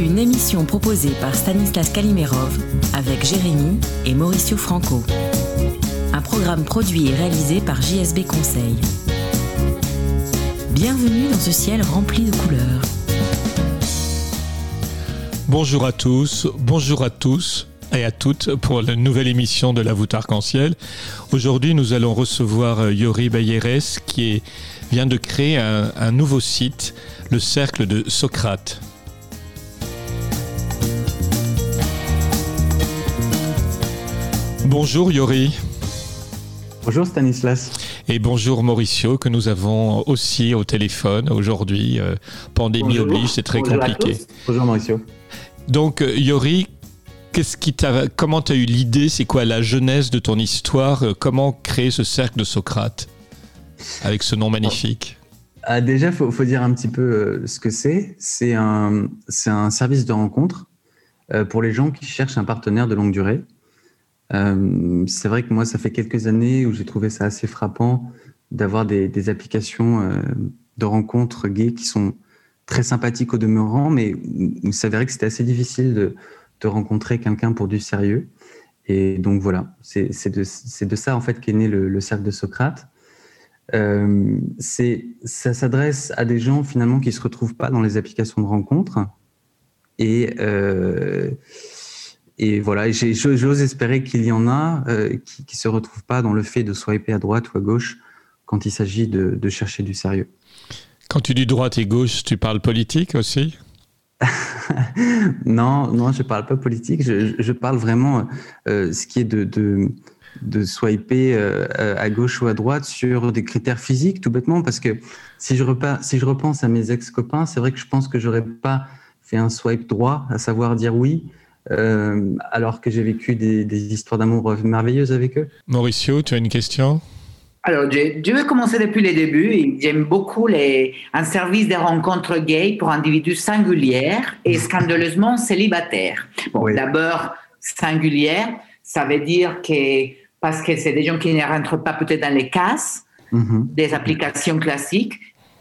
Une émission proposée par Stanislas Kalimerov avec Jérémy et Mauricio Franco. Un programme produit et réalisé par JSB Conseil. Bienvenue dans ce ciel rempli de couleurs. Bonjour à tous, bonjour à tous et à toutes pour la nouvelle émission de la voûte arc-en-ciel. Aujourd'hui, nous allons recevoir euh, Yori Bayeres qui vient de créer un nouveau site, le Cercle de Socrate. Bonjour Yori Bonjour Stanislas. et bonjour Mauricio que nous avons aussi au téléphone aujourd'hui. Euh, pandémie Bonjour. oblige, c'est très Bonjour compliqué. Bonjour Mauricio. Donc, euh, Yori, qu'est-ce qui t'a, comment tu as eu l'idée? C'est quoi la genèse de ton histoire? Euh, Comment créer ce cercle de Socrate avec ce nom magnifique? Ah, déjà, il faut, faut dire un petit peu ce que c'est. C'est un, c'est un service de rencontre pour les gens qui cherchent un partenaire de longue durée. Euh, c'est vrai que moi, ça fait quelques années où j'ai trouvé ça assez frappant d'avoir des, applications euh, de rencontres gays qui sont très sympathiques au demeurant, mais où s'avérait que c'était assez difficile de, de rencontrer quelqu'un pour du sérieux. Et donc voilà, c'est de, ça en fait qu'est né le, le cercle de Socrate. Euh, ça s'adresse à des gens finalement qui ne se retrouvent pas dans les applications de rencontres. Et, et voilà, j'ose espérer qu'il y en a euh, qui ne se retrouvent pas dans le fait de swiper à droite ou à gauche quand il s'agit de, de chercher du sérieux. Quand tu dis droite et gauche, tu parles politique aussi? Non, non, je parle pas politique, je, je parle vraiment euh, ce qui est de, de, de swiper euh, à gauche ou à droite sur des critères physiques, tout bêtement, parce que si je, repas, si je repense à mes ex-copains, c'est vrai que je pense que j'aurais pas fait un swipe droit, à savoir dire oui, euh, alors que j'ai vécu des, des histoires d'amour merveilleuses avec eux. Mauricio, tu as une question? Alors, je, je vais commencer depuis le début. et J'aime beaucoup les, un service de rencontres gays pour individus singulières et scandaleusement célibataires. Bon, Oui. d'abord, singulière, ça veut dire que parce que c'est des gens qui ne rentrent pas peut-être dans les cases Mhm. des applications classiques.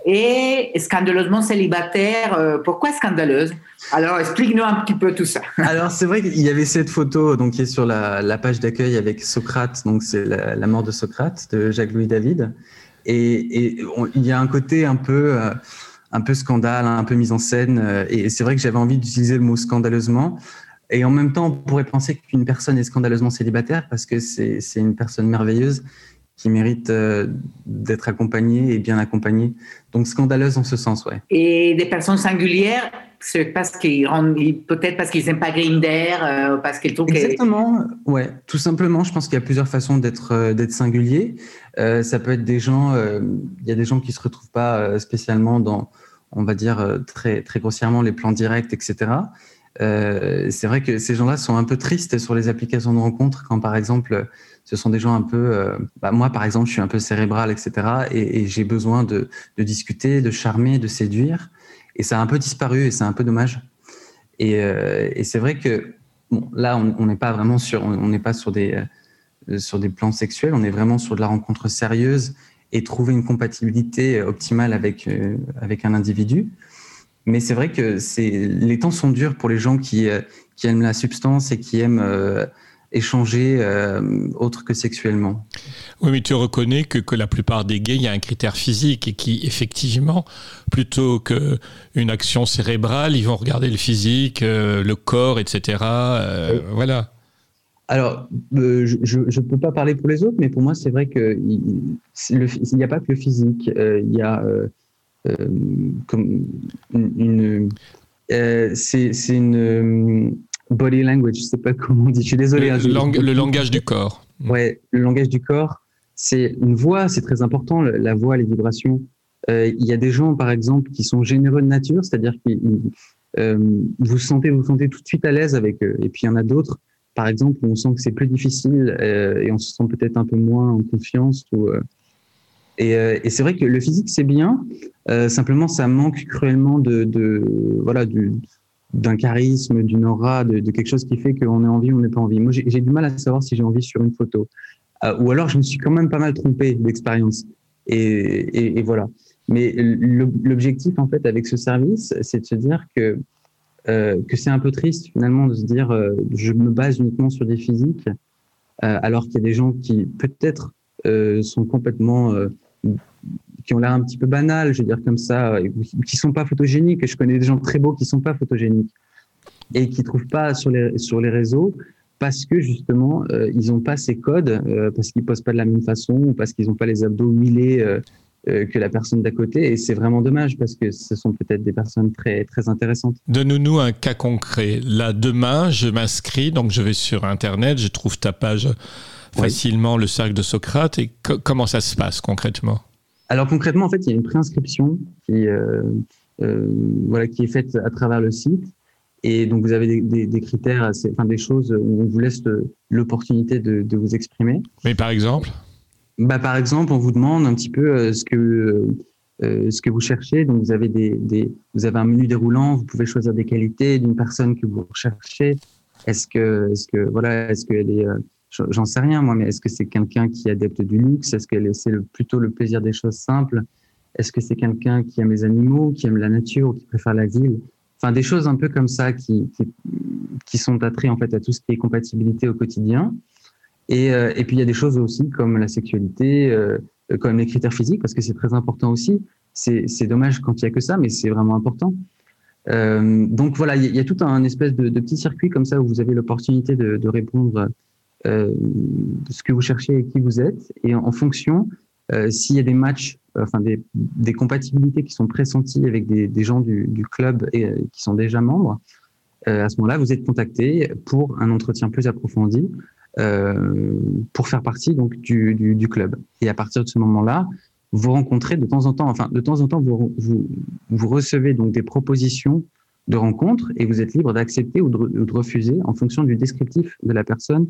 Et scandaleusement célibataire, euh, pourquoi scandaleuse? Alors, explique-nous un petit peu tout ça. Alors c'est vrai qu'il y avait cette photo donc qui est sur la, page d'accueil avec Socrate, donc c'est la, mort de Socrate de Jacques-Louis David, et, il y a un côté un peu euh, un peu scandale, un peu mise en scène, euh, et c'est vrai que j'avais envie d'utiliser le mot scandaleusement. Et en même temps, on pourrait penser qu'une personne est scandaleusement célibataire parce que c'est une personne merveilleuse qui mérite euh, d'être accompagnée et bien accompagnée. Donc scandaleuse en ce sens, ouais. Et des personnes singulières, c'est parce qu'ils peut-être parce qu'ils n'aiment pas Grinder, euh, parce qu'ils trouvent que. Exactement, ouais, tout simplement. Je pense qu'il y a plusieurs façons d'être euh, d'être singulier. Euh, ça peut être des gens, il y a des gens qui se retrouvent pas spécialement dans, on va dire très très grossièrement les plans directs, etc. Euh, c'est vrai que ces gens-là sont un peu tristes sur les applications de rencontres quand, par exemple, ce sont des gens un peu, euh, bah, moi par exemple, je suis un peu cérébral, etc. Et, j'ai besoin de, discuter, de charmer, de séduire. Et ça a un peu disparu et c'est un peu dommage. Et, euh, c'est vrai que là, on n'est pas vraiment sur, on n'est pas sur des, sur des plans sexuels, on est vraiment sur de la rencontre sérieuse et trouver une compatibilité optimale avec, avec un individu. Mais c'est vrai que c'est, les temps sont durs pour les gens qui, euh, qui aiment la substance et qui aiment euh, échanger euh, autre que sexuellement. Oui, mais tu reconnais que, que la plupart des gays, il y a un critère physique et qui, effectivement, plutôt qu'une action cérébrale, ils vont regarder le physique, le corps, etc. Voilà. Alors, euh, je ne peux pas parler pour les autres, mais pour moi, c'est vrai qu'il n'y a pas que le physique. euh, Il y a euh, comme une, une euh, c'est une euh, body language, je sais pas comment on dit. Je suis désolé. Le, hein, je- lang- le langage du corps. Ouais, le langage du corps, c'est une voix, c'est très important, la voix, les vibrations. Euh, Il y a des gens, par exemple, qui sont généreux de nature, c'est-à-dire ils- vous sentez vous sentez tout de suite à l'aise avec eux. Et puis il y en a d'autres, par exemple, où on sent que c'est plus difficile et on se sent peut-être un peu moins en confiance. Ou, et, et c'est vrai que le physique c'est bien, simplement ça manque cruellement de, voilà du d'un charisme, d'une aura, de, quelque chose qui fait qu'on est envie ou on n'est pas envie. Moi, j'ai du mal à savoir si j'ai envie sur une photo. Euh, ou alors, je me suis quand même pas mal trompé d'expérience. Et, voilà. Mais l'objectif, en fait, avec ce service, c'est de se dire que, euh, que c'est un peu triste, finalement, de se dire euh, je me base uniquement sur des physiques, alors qu'il y a des gens qui, peut-être, sont complètement qui ont l'air un petit peu banales, je veux dire comme ça, qui sont pas photogéniques. Je connais des gens très beaux qui sont pas photogéniques et qui trouvent pas sur les sur les réseaux parce que justement euh, ils ont pas ces codes, euh, parce qu'ils posent pas de la même façon, ou parce qu'ils ont pas les abdos millés euh, que la personne d'à côté. Et c'est vraiment dommage parce que ce sont peut-être des personnes très très intéressantes. Donne-nous un cas concret. Là demain, je m'inscris, donc je vais sur internet, je trouve ta page facilement, le cercle de Socrate. Et comment ça se passe concrètement? Alors concrètement, en fait, il y a une préinscription qui, euh, euh, voilà, qui est faite à travers le site. Et donc, vous avez des, critères, assez, enfin, des choses où on vous laisse l'opportunité de, vous exprimer. Mais par exemple? Bah, Par exemple, on vous demande un petit peu euh, ce que, ce que vous cherchez. Donc, vous avez, des, vous avez un menu déroulant, vous pouvez choisir des qualités d'une personne que vous recherchez. Est-ce que, est-ce que, voilà, est-ce qu'elle est, j'en sais rien moi, mais est-ce que c'est quelqu'un qui est adepte du luxe? Est-ce que c'est plutôt le plaisir des choses simples? Est-ce que c'est quelqu'un qui aime les animaux, qui aime la nature, ou qui préfère la ville? Enfin, des choses un peu comme ça qui, qui, sont attraits en fait à tout ce qui est compatibilité au quotidien. Et, euh, et puis il y a des choses aussi comme la sexualité, euh, comme les critères physiques, parce que c'est très important aussi. C'est dommage quand il y a que ça, mais c'est vraiment important. Euh, donc voilà, il y, a tout un espèce de, de, petit circuit comme ça où vous avez l'opportunité de, de répondre ce que vous cherchez et qui vous êtes. Et en, fonction, euh, s'il y a des matchs, euh, enfin des, des, compatibilités qui sont pressenties avec des, des gens du, du, club et qui sont déjà membres, à ce moment-là, vous êtes contacté pour un entretien plus approfondi euh, pour faire partie donc du, du, club. Et à partir de ce moment-là, vous rencontrez de temps en temps, enfin de temps en temps, vous, vous, vous recevez donc des propositions de rencontres et vous êtes libre d'accepter ou, de refuser en fonction du descriptif de la personne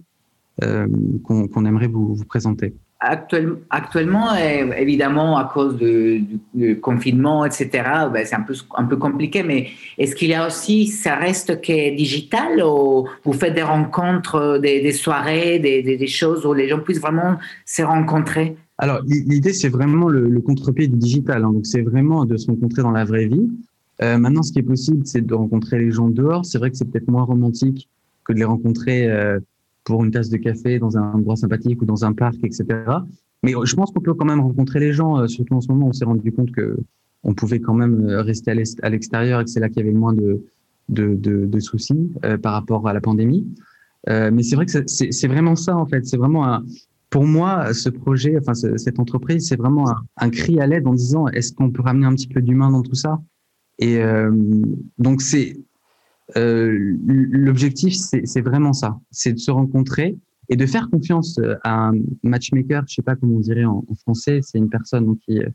euh, qu'on aimerait vous, présenter Actuellement, euh, évidemment, à cause du, confinement, etc., ben, c'est un peu, un peu compliqué, mais est-ce qu'il y a aussi, ça reste que digital ou vous faites des rencontres, des, soirées, des, choses où les gens puissent vraiment se rencontrer? Alors, l'idée, c'est vraiment le, contre-pied du digital. Hein. donc, c'est vraiment de se rencontrer dans la vraie vie. Euh, maintenant, ce qui est possible, c'est de rencontrer les gens dehors. C'est vrai que c'est peut-être moins romantique que de les rencontrer pour une tasse de café dans un endroit sympathique ou dans un parc, etc. Mais je pense qu'on peut quand même rencontrer les gens, euh, surtout en ce moment, on s'est rendu compte que on pouvait quand même euh, rester à l'extérieur et que c'est là qu'il y avait le moins de, soucis euh, par rapport à la pandémie. mais c'est vrai que c'est vraiment ça, en fait. C'est vraiment un, pour moi, ce projet, enfin, cette entreprise, c'est vraiment un, cri à l'aide en disant est-ce qu'on peut ramener un petit peu d'humain dans tout ça? Et donc, c'est euh, l'objectif, c'est vraiment ça, c'est de se rencontrer et de faire confiance euh, à un matchmaker, je sais pas comment on dirait en, français, c'est une personne qui est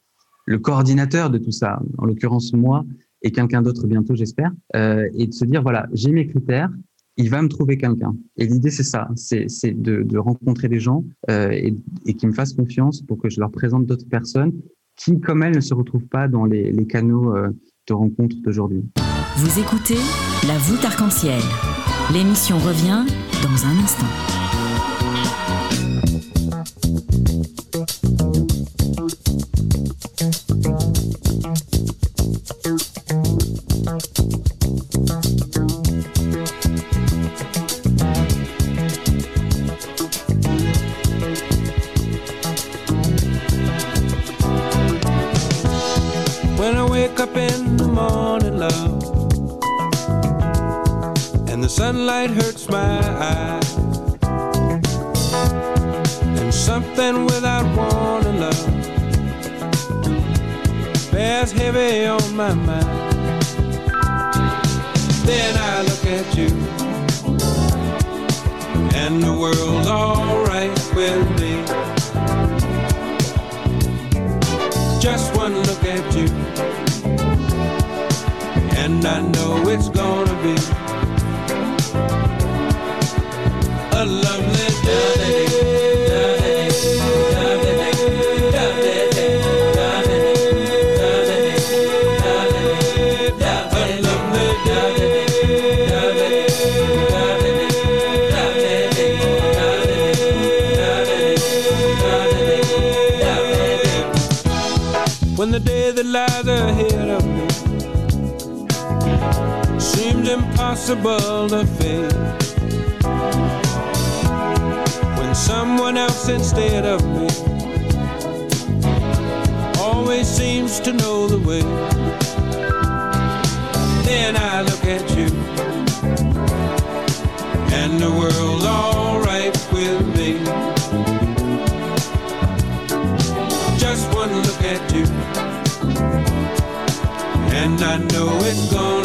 le coordinateur de tout ça, en l'occurrence moi et quelqu'un d'autre bientôt, j'espère, euh, et de se dire voilà, j'ai mes critères, il va me trouver quelqu'un. Et l'idée, c'est ça, c'est de, de, rencontrer des gens euh, et, et qui me fassent confiance pour que je leur présente d'autres personnes qui, comme elles, ne se retrouvent pas dans les, les canaux euh, de rencontre d'aujourd'hui. Vous écoutez La voûte arc-en-ciel. L'émission revient dans un instant. And the world's alright with me. Just one look at you, and I know it's gonna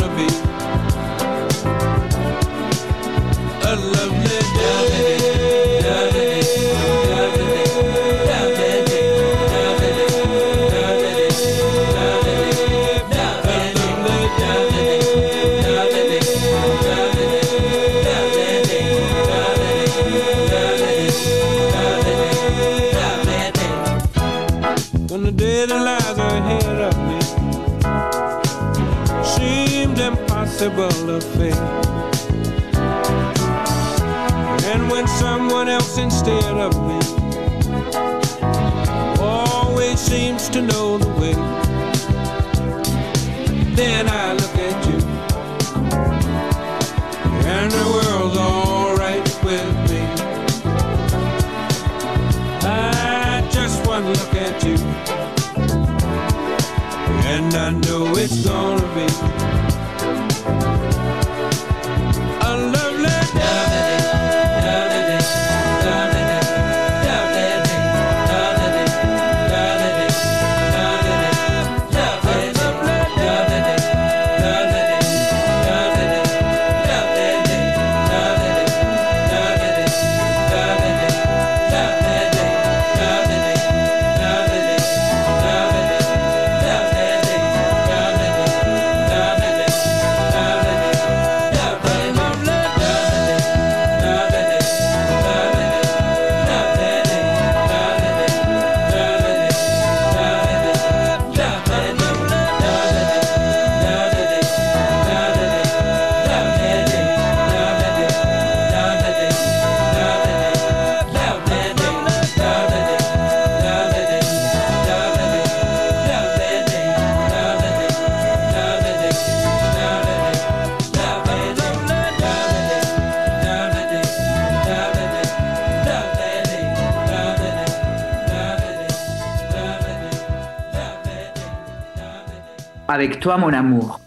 Avec toi, mon amour.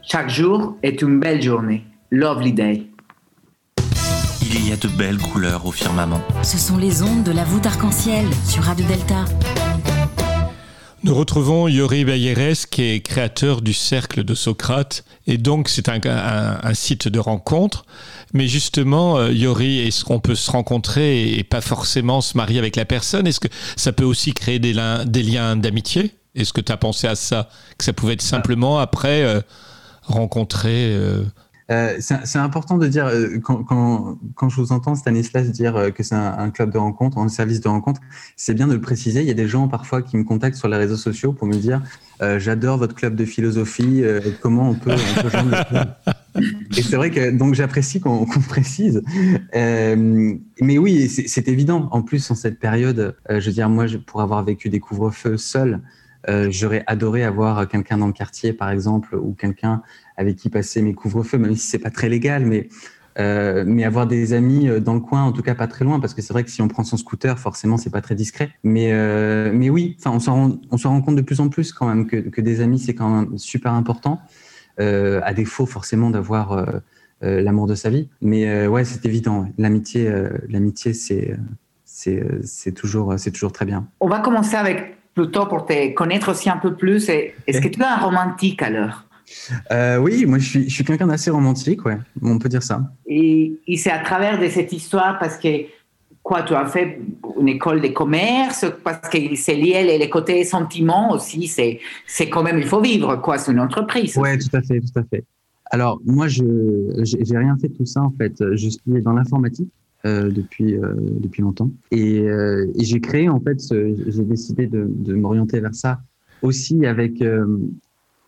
Chaque jour est une belle journée. Lovely day. Il y a de belles couleurs au firmament. Ce sont les ondes de la voûte arc-en-ciel sur Radio Delta. Nous retrouvons Yori Bayeres, qui est créateur du Cercle de Socrate. Et donc, c'est un, un- un site de rencontre. Mais justement, euh, Yori, est-ce qu'on peut se rencontrer et pas forcément se marier avec la personne? Est-ce que ça peut aussi créer des liens d'amitié? Est-ce que tu as pensé à ça Que ça pouvait être simplement après euh, rencontrer euh, Euh, c'est important de dire, quand, quand, quand je vous entends Stanislas dire que c'est un, un club de rencontre, un service de rencontre, c'est bien de le préciser. Il y a des gens parfois qui me contactent sur les réseaux sociaux pour me dire euh, J'adore votre club de philosophie, euh, comment on peut, on peut joindre le club Et c'est vrai que donc j'apprécie qu'on qu'on précise. Euh, mais oui, c'est c'est évident. En plus, en cette période, euh, je veux dire, moi, je- pour avoir vécu des couvre-feux seul, euh, j'aurais adoré avoir quelqu'un dans le quartier, par exemple, ou quelqu'un avec qui passer mes couvre-feux, même si c'est pas très légal, mais euh, mais avoir des amis euh, dans le coin, en tout cas pas très loin, parce que c'est vrai que si on prend son scooter, forcément c'est pas très discret. Mais mais oui, on s'en rend, on s'en rend compte de plus en plus quand même que, que des amis c'est quand même super important, à défaut forcément d'avoir l'amour de sa vie. Mais ouais, c'est évident. L'amitié, l'amitié c'est c'est toujours c'est toujours très bien. On va commencer avec plutôt pour te connaître aussi un peu plus. Est-ce que tu es un romantique alors? Euh, oui, moi je suis je suis quelqu'un d'assez romantique, ouais. On peut dire ça. Et, et c'est à travers de cette histoire parce que quoi, tu as fait une école de commerce parce que c'est lié les côtés sentiments aussi. C'est, c'est quand même, il faut vivre, quoi. C'est une entreprise. Ouais, tout à fait, tout à fait. Alors, moi, je, j'ai rien fait de tout ça, en fait. Je suis dans l'informatique. Euh, depuis euh, depuis longtemps. Et, euh, et j'ai créé en fait j'ai décidé de, m'orienter vers ça aussi avec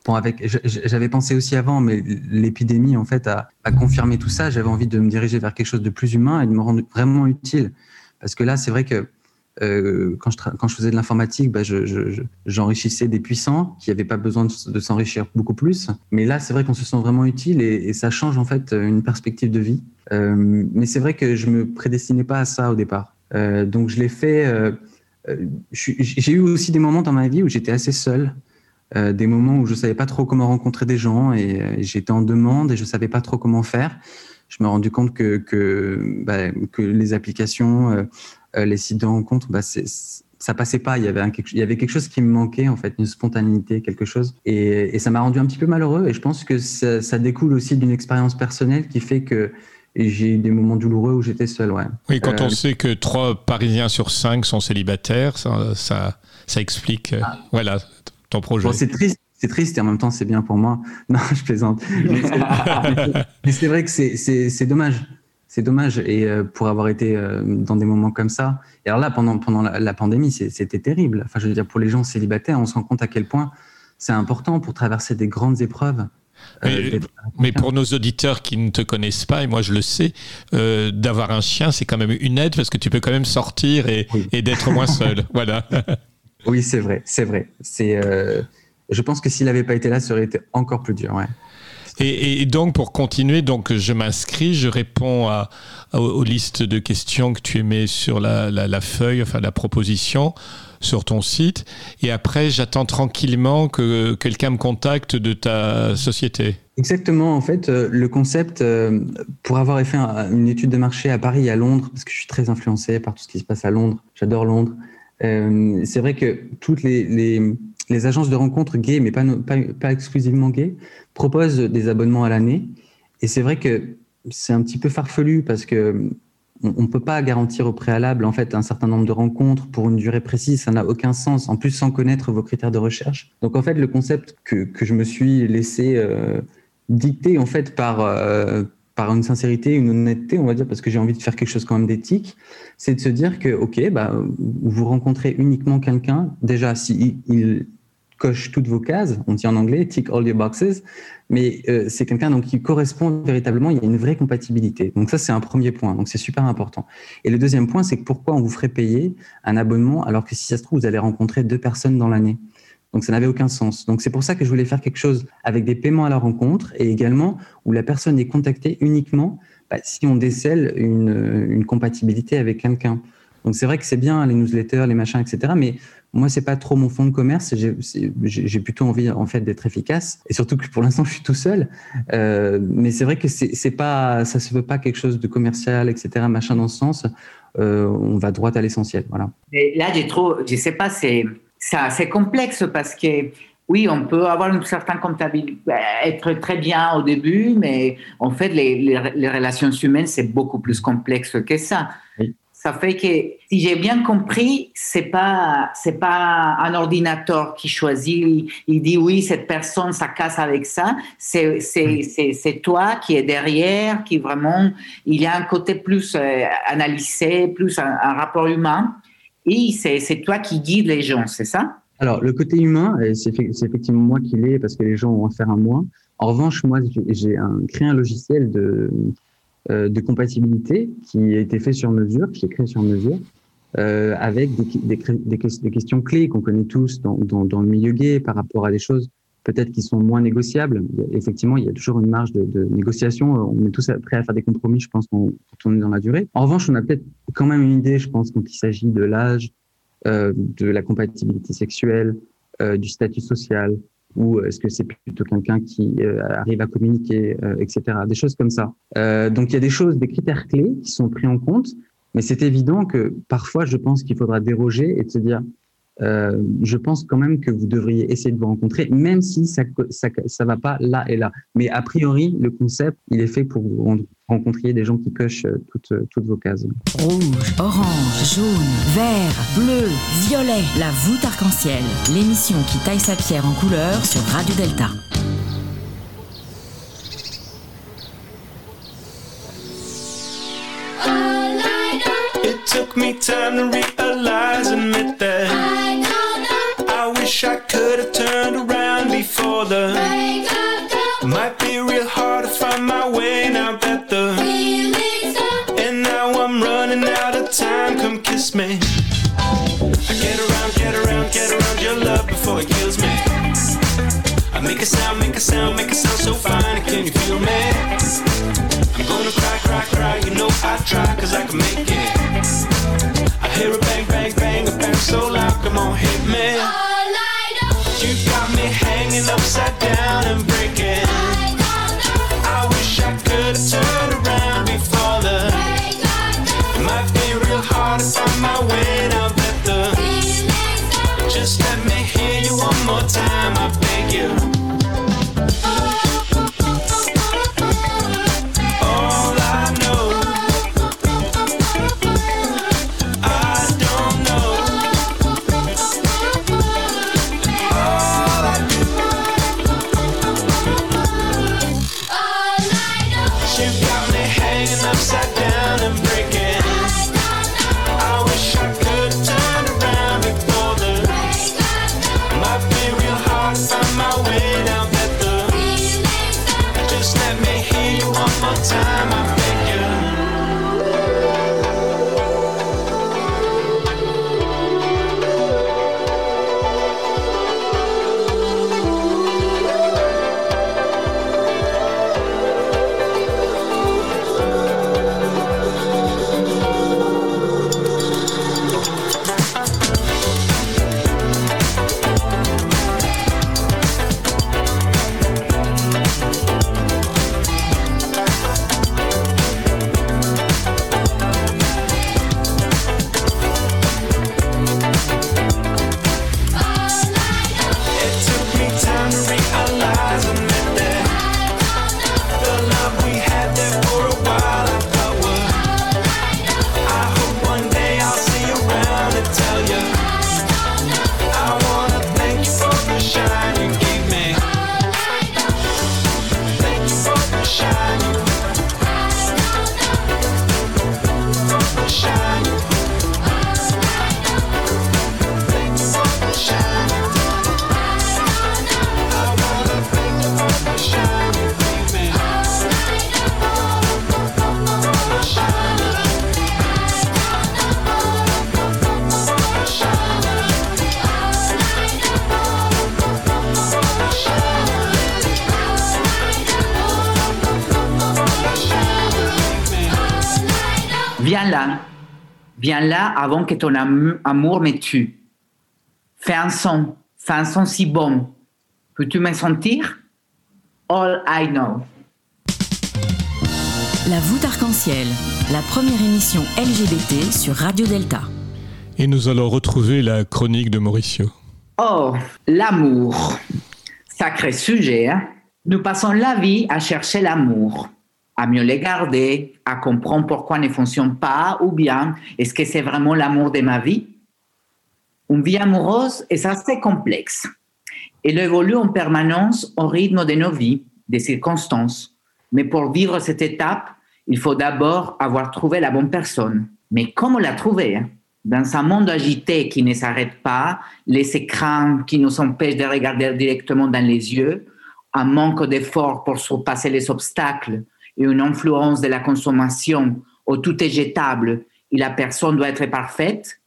bon avec j'avais pensé aussi avant mais l'épidémie en fait a confirmé tout ça. J'avais envie de me diriger vers quelque chose de plus humain et de me rendre vraiment utile. Parce que là c'est vrai que euh, quand, je faisais de l'informatique, bah, j'enrichissais je, je, des puissants qui n'avaient pas besoin de, s'enrichir beaucoup plus. Mais là, c'est vrai qu'on se sent vraiment utile et, ça change en fait une perspective de vie. Euh, mais c'est vrai que je me prédestinais pas à ça au départ. Euh, donc je l'ai fait. J'ai eu aussi des moments dans ma vie où j'étais assez seul. Des moments où je savais pas trop comment rencontrer des gens et, j'étais en demande et je savais pas trop comment faire. Je me suis rendu compte que bah, les applications les sites de rencontres, bah, ça passait pas. Il y avait un, il y avait quelque chose qui me manquait en fait, une spontanéité, quelque chose. Et, et ça m'a rendu un petit peu malheureux. Et je pense que ça, ça découle aussi d'une expérience personnelle qui fait que j'ai eu des moments douloureux où j'étais seul. Ouais. Oui, quand euh, on sait que trois Parisiens sur cinq sont célibataires, ça, ça, ça explique, euh, ah. voilà, ton projet. Bon, c'est triste. C'est triste et en même temps c'est bien pour moi. Non, je plaisante. Mais c'est vrai que c'est dommage c'est dommage. Et euh, pour avoir été euh, dans des moments comme ça. Et alors là, pendant, pendant la, la pandémie, c'était terrible. Enfin, je veux dire, pour les gens célibataires, on se rend compte à quel point c'est important pour traverser des grandes épreuves. Euh, mais, pour nos auditeurs qui ne te connaissent pas, et moi je le sais, euh, d'avoir un chien, c'est quand même une aide parce que tu peux quand même sortir et, oui. et d'être moins seul. voilà. Oui, c'est vrai, c'est vrai. C'est, euh, je pense que s'il n'avait pas été là, ça aurait été encore plus dur. Ouais. Et, donc, pour continuer, donc je m'inscris, je réponds aux listes de questions que tu mets sur la, feuille, enfin la proposition sur ton site. Et après, j'attends tranquillement que quelqu'un me contacte de ta société. Exactement. En fait, euh, le concept, euh, pour avoir fait un, une étude de marché à Paris et à Londres, parce que je suis très influencé par tout ce qui se passe à Londres, j'adore Londres. Euh, c'est vrai que toutes les, les, agences de rencontres gays, mais pas, exclusivement gays, proposent des abonnements à l'année. Et c'est vrai que c'est un petit peu farfelu parce que on ne peut pas garantir au préalable en fait un certain nombre de rencontres pour une durée précise, ça n'a aucun sens. En plus, sans connaître vos critères de recherche. Donc en fait, le concept que, que je me suis laissé euh, dicter en fait par euh, par une sincérité, une honnêteté, on va dire, parce que j'ai envie de faire quelque chose quand même d'éthique, c'est de se dire que ok, bah vous rencontrez uniquement quelqu'un déjà si il coche toutes vos cases, on dit en anglais tick all your boxes, mais euh, c'est quelqu'un donc qui correspond véritablement, il y a une vraie compatibilité. Donc ça c'est un premier point, donc c'est super important. Et le deuxième point, c'est que pourquoi on vous ferait payer un abonnement alors que si ça se trouve vous allez rencontrer deux personnes dans l'année? Donc ça n'avait aucun sens. Donc c'est pour ça que je voulais faire quelque chose avec des paiements à la rencontre et également où la personne est contactée uniquement bah, si on décèle une, une compatibilité avec quelqu'un. Donc c'est vrai que c'est bien les newsletters, les machins, etc. Mais moi, c'est pas trop mon fond de commerce. J'ai plutôt envie, en fait, d'être efficace. Et surtout que pour l'instant, je suis tout seul. Euh, mais c'est vrai que c'est pas, ça se veut pas quelque chose de commercial, etc., machin dans ce sens. Euh, on va droit à l'essentiel. Voilà. Et là, j'ai trop, je sais pas, c'est, c'est complexe parce que oui, on peut avoir une certaine comptabilité, être très bien au début, mais en fait, les, les, les relations humaines, c'est beaucoup plus complexe que ça. Oui. Ça fait que, si j'ai bien compris, c'est pas, c'est pas un ordinateur qui choisit, il dit oui, cette personne, ça casse avec ça. C'est, c'est, c'est, c'est toi qui est derrière, qui vraiment, il y a un côté plus euh, analysé, plus un, un, rapport humain. Et c'est, c'est toi qui guide les gens, c'est ça? Alors, le côté humain, c'est, c'est effectivement moi qui l'ai parce que les gens ont affaire à moi. En revanche, moi, j'ai un, créé un logiciel de, euh, de compatibilité qui a été fait sur mesure, qui est créé sur mesure, euh, avec des, questions clés qu'on connaît tous dans, le milieu gay par rapport à des choses peut-être qui sont moins négociables. Effectivement, il y a toujours une marge de, négociation. On est tous prêts à faire des compromis, je pense, quand on est dans la durée. En revanche, on a peut-être quand même une idée, je pense, quand il s'agit de l'âge, euh, de la compatibilité sexuelle, euh, du statut social, ou est-ce que c'est plutôt quelqu'un qui euh, arrive à communiquer, euh, etc. Des choses comme ça. Euh, donc il y a des choses, des critères clés qui sont pris en compte, mais c'est évident que parfois je pense qu'il faudra déroger et de se dire euh, je pense quand même que vous devriez essayer de vous rencontrer, même si ça ça, ça va pas là et là. Mais a priori, le concept, il est fait pour que vous rencontriez des gens qui cochent euh, toutes, euh, toutes vos cases. Rouge, orange, jaune, vert, bleu, violet, la voûte arc-en-ciel, l'émission qui taille sa pierre en couleur sur Radio Delta. It took me time to realize, before. Might be real hard to find my way now that the. And now I'm running out of time, come kiss me. I get around, get around, get around your love before it kills me. I make a sound, make a sound, make a sound so fine, can you feel me? I'm gonna cry, cry, cry, you know I try, cause I can make it. I hear a bang, bang, bang, a bang so loud, come on, hit me hanging upside down and avant que ton am- amour me tue. Fais un son. Fais un son si bon. Peux-tu me sentir? All I know. La voûte arc-en-ciel, la première émission LGBT sur Radio Delta. Et nous allons retrouver la chronique de Mauricio. Oh, l'amour. Sacré sujet, hein? Nous passons la vie à chercher l'amour, à mieux les garder, à comprendre pourquoi ne fonctionne pas ou bien est-ce que c'est vraiment l'amour de ma vie? Une vie amoureuse est assez complexe. Elle évolue en permanence au rythme de nos vies, des circonstances. Mais pour vivre cette étape, il faut d'abord avoir trouvé la bonne personne. Mais comment la trouver hein? Dans un monde agité qui ne s'arrête pas, les écrans qui nous empêchent de regarder directement dans les yeux, un manque d'efforts pour surpasser les obstacles et une influence de la consommation où tout est jetable et la personne doit être parfaite,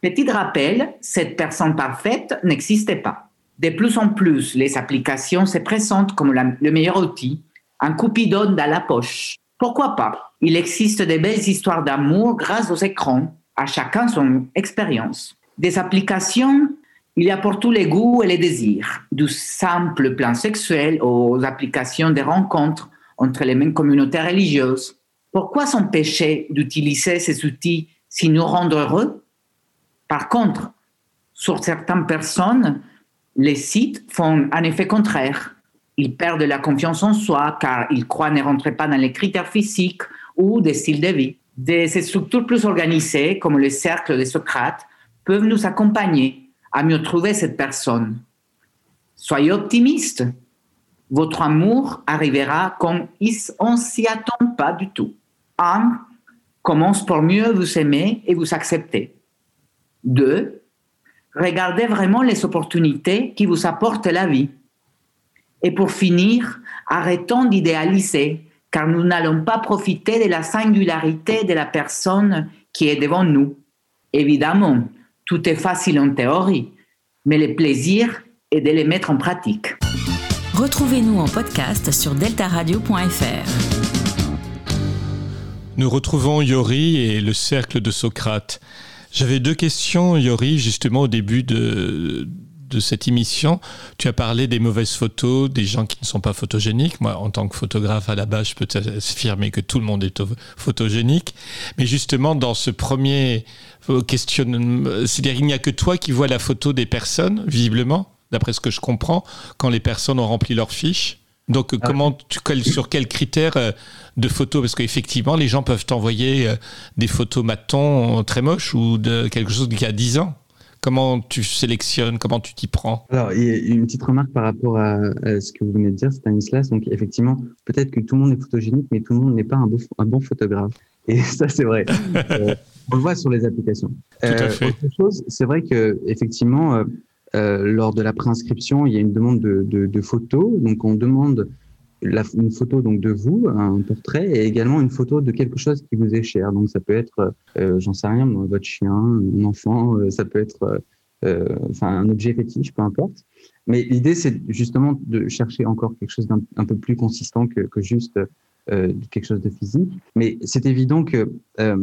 petit rappel, cette personne parfaite n'existe pas. De plus en plus, les applications se présentent comme le meilleur outil, un coupidon dans la poche. Pourquoi pas? Il existe de belles histoires d'amour grâce aux écrans, à chacun son expérience. Des applications, il y a pour tous les goûts et les désirs, du simple plan sexuel aux applications de rencontres entre les mêmes communautés religieuses. Pourquoi s'empêcher d'utiliser ces outils si nous rendent heureux? Par contre, sur certaines personnes, les sites font un effet contraire. Ils perdent la confiance en soi car ils croient ne rentrer pas dans les critères physiques ou des styles de vie. Des structures plus organisées, comme le cercle de Socrate, peuvent nous accompagner à mieux trouver cette personne. Soyez optimistes. Votre amour arrivera comme on s'y attend pas du tout. Un, commence pour mieux vous aimer et vous accepter. Deux, regardez vraiment les opportunités qui vous apportent la vie. Et pour finir, arrêtons d'idéaliser, car nous n'allons pas profiter de la singularité de la personne qui est devant nous. Évidemment, tout est facile en théorie, mais le plaisir est de les mettre en pratique. Retrouvez-nous en podcast sur deltaradio.fr. Nous retrouvons Yori et le cercle de Socrate. J'avais deux questions, Yori, justement au début de, cette émission. Tu as parlé des mauvaises photos, des gens qui ne sont pas photogéniques. Moi, en tant que photographe à la base, je peux affirmer que tout le monde est photogénique. Mais justement, dans ce premier questionnement, c'est-à-dire il n'y a que toi qui vois la photo des personnes, visiblement, d'après ce que je comprends, quand les personnes ont rempli leurs fiches. Donc, ah. comment tu, sur quels critères euh, de photos? Parce qu'effectivement, les gens peuvent t'envoyer euh, des photos matons très moches ou de quelque chose qui a 10 ans. Comment tu sélectionnes? Comment tu t'y prends? Alors, il y a une petite remarque par rapport à, ce que vous venez de dire, Stanislas. Donc, effectivement, peut-être que tout le monde est photogénique, mais tout le monde n'est pas un, un, bon photographe. Et ça, c'est vrai. Euh, on le voit sur les applications. Tout à fait. Autre chose, c'est vrai que effectivement, euh, lors de la préinscription, il y a une demande de, de, de photos. Donc, on demande la, une photo donc de vous, un portrait, et également une photo de quelque chose qui vous est cher. Donc, ça peut être, euh, j'en sais rien, votre chien, un enfant, euh, ça peut être euh, enfin un objet fétiche, peu importe. Mais l'idée, c'est justement de chercher encore quelque chose d'un peu plus consistant que, que juste euh, quelque chose de physique. Mais c'est évident que euh,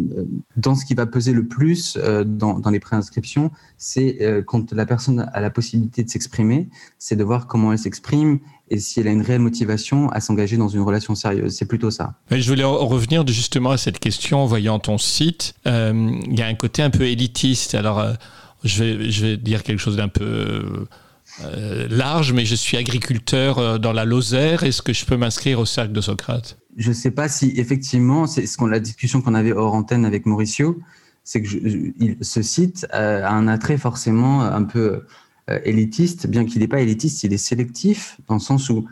dans ce qui va peser le plus euh, dans, dans, les préinscriptions, c'est quand la personne a la possibilité de s'exprimer, c'est de voir comment elle s'exprime et si elle a une réelle motivation à s'engager dans une relation sérieuse. C'est plutôt ça. Je voulais revenir justement à cette question en voyant ton site. Il y a un côté un peu élitiste. Alors, je vais dire quelque chose d'un peu... Euh, large, mais je suis agriculteur dans la Lozère. Est-ce que je peux m'inscrire au cercle de Socrate? Je ne sais pas si effectivement, c'est ce qu'on la discussion qu'on avait hors antenne avec Mauricio, c'est que ce site a un attrait forcément un peu euh, élitiste, bien qu'il n'est pas élitiste, il est sélectif dans le sens où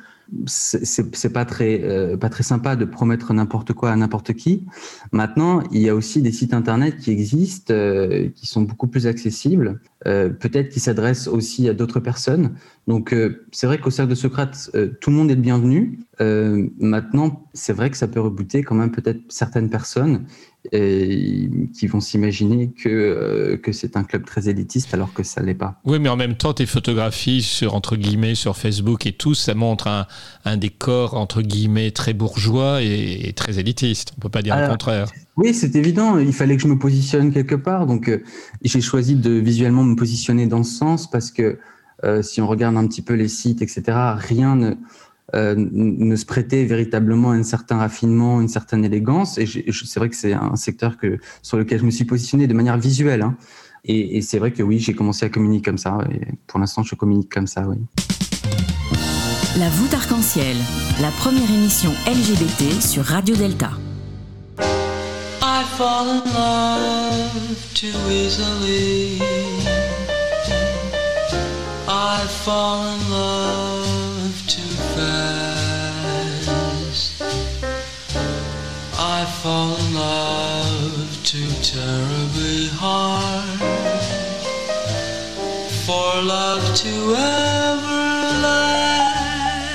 c'est pas très euh, pas très sympa de promettre n'importe quoi à n'importe qui. Maintenant, il y a aussi des sites internet qui existent, euh, qui sont beaucoup plus accessibles, euh, peut-être qui s'adressent aussi à d'autres personnes. Donc, c'est vrai qu'au cercle de Socrate, tout le monde est le bienvenu. maintenant, c'est vrai que ça peut rebuter quand même peut-être certaines personnes et qui vont s'imaginer que, euh, que c'est un club très élitiste alors que ça l'est pas. Oui, mais en même temps, tes photographies sur, entre guillemets, sur Facebook et tout, ça montre un, un décor, entre guillemets, très bourgeois et, très élitiste. On peut pas dire le contraire. Oui, c'est évident. Il fallait que je me positionne quelque part. Donc, euh, j'ai choisi de visuellement me positionner dans ce sens parce que euh, si on regarde un petit peu les sites, etc., rien ne euh, ne se prêtait véritablement à un certain raffinement, une certaine élégance. Et c'est vrai que c'est un secteur que, sur lequel je me suis positionné de manière visuelle. Hein. Et, et c'est vrai que oui, j'ai commencé à communiquer comme ça. Et pour l'instant, je communique comme ça, oui. La voûte arc-en-ciel, la première émission LGBT sur Radio Delta. I fall in love too easily. I fall in love. Too terribly hard for love to ever last.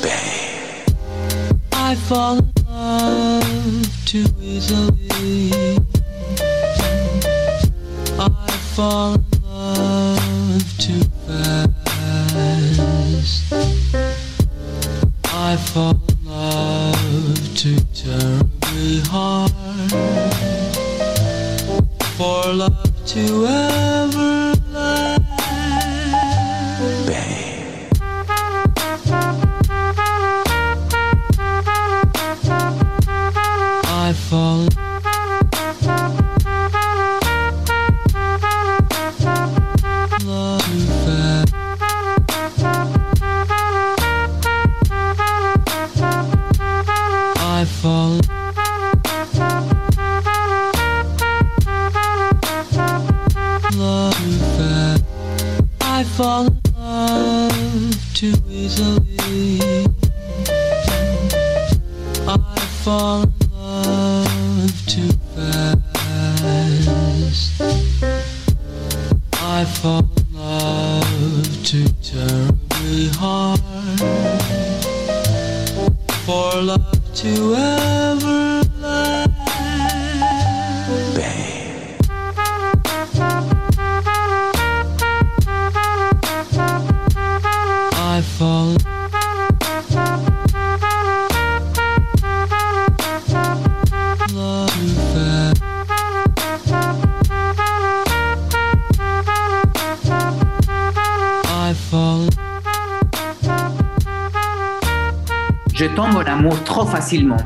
Babe. I fall amour trop facilement.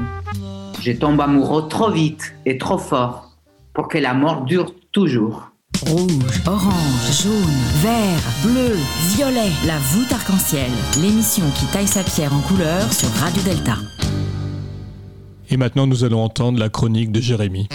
Je tombe amoureux trop vite et trop fort pour que la mort dure toujours. Rouge, orange, jaune, vert, bleu, violet. La voûte arc-en-ciel. L'émission qui taille sa pierre en couleur sur Radio Delta. Et maintenant, nous allons entendre la chronique de Jérémy.